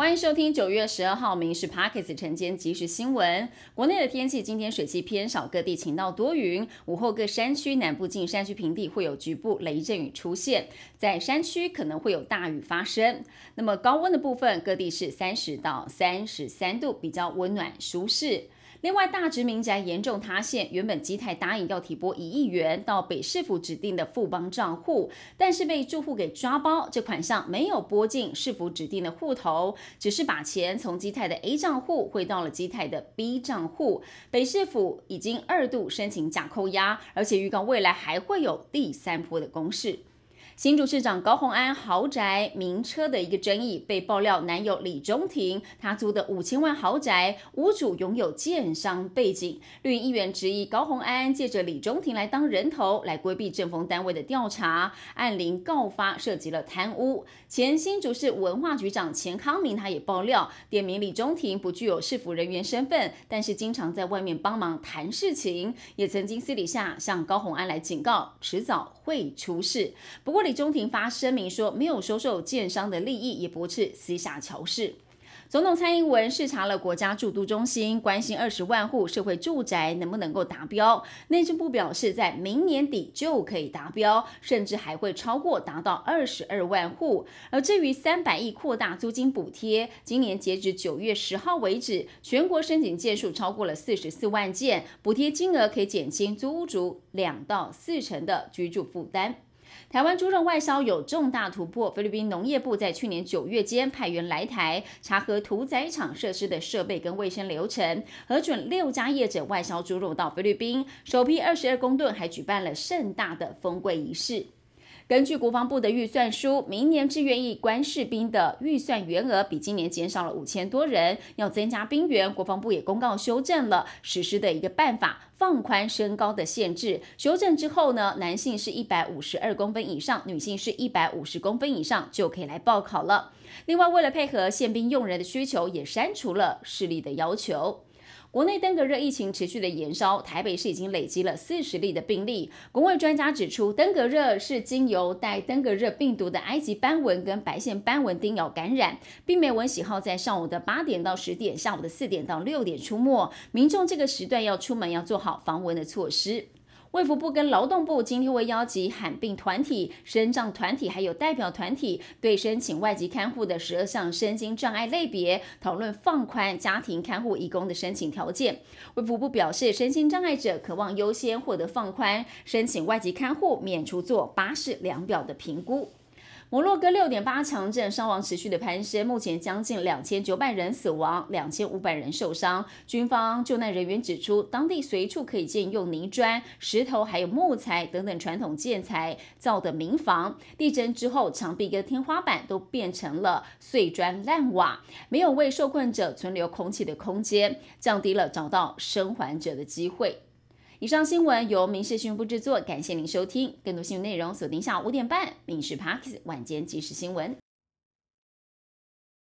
欢迎收听九月十二号《民事 Pockets》晨间即时新闻。国内的天气今天水汽偏少，各地晴到多云。午后各山区南部近山区平地会有局部雷阵雨出现，在山区可能会有大雨发生。那么高温的部分，各地是三十到三十三度，比较温暖舒适。另外，大直民宅严重塌陷，原本基泰答应要提拨一亿元到北市府指定的富邦账户，但是被住户给抓包，这款项没有拨进市府指定的户头，只是把钱从基泰的 A 账户汇到了基泰的 B 账户。北市府已经二度申请假扣押，而且预告未来还会有第三波的攻势。新竹市长高虹安豪宅名车的一个争议，被爆料男友李中庭他租的五千万豪宅，屋主拥有建商背景。绿营议员质疑高虹安借着李中庭来当人头，来规避政风单位的调查，按铃告发涉及了贪污。前新竹市文化局长钱康明他也爆料，点名李中庭不具有市府人员身份，但是经常在外面帮忙谈事情，也曾经私底下向高虹安来警告，迟早会出事。不过李。中庭发声明说，没有收受建商的利益，也不是私下乔事。总统蔡英文视察了国家驻都中心，关心二十万户社会住宅能不能够达标。内政部表示，在明年底就可以达标，甚至还会超过，达到二十二万户。而至于三百亿扩大租金补贴，今年截止九月十号为止，全国申请件数超过了四十四万件，补贴金额可以减轻租屋族两到四成的居住负担。台湾猪肉外销有重大突破，菲律宾农业部在去年九月间派员来台查核屠宰场设施的设备跟卫生流程，核准六家业者外销猪肉到菲律宾，首批二十二公吨还举办了盛大的封柜仪式。根据国防部的预算书，明年志愿役官士兵的预算员额比今年减少了五千多人，要增加兵员。国防部也公告修正了实施的一个办法，放宽身高的限制。修正之后呢，男性是一百五十二公分以上，女性是一百五十公分以上就可以来报考了。另外，为了配合宪兵用人的需求，也删除了视力的要求。国内登革热疫情持续的延烧，台北市已经累积了四十例的病例。公卫专家指出，登革热是经由带登革热病毒的埃及斑纹跟白线斑纹叮咬感染。病媒蚊喜好在上午的八点到十点，下午的四点到六点出没，民众这个时段要出门要做好防蚊的措施。卫福部跟劳动部今天会邀集罕病团体、身障团体还有代表团体，对申请外籍看护的十二项身心障碍类别讨论放宽家庭看护义工的申请条件。卫福部表示，身心障碍者渴望优先获得放宽申请外籍看护，免除做巴士量表的评估。摩洛哥六点八强震，伤亡持续的攀升，目前将近两千九百人死亡，两千五百人受伤。军方救难人员指出，当地随处可以见用泥砖、石头还有木材等等传统建材造的民房。地震之后，墙壁跟天花板都变成了碎砖烂瓦，没有为受困者存留空气的空间，降低了找到生还者的机会。以上新闻由民事新闻部制作，感谢您收听。更多新闻内容锁定下午五点半《民事 Parks 晚间即时新闻》。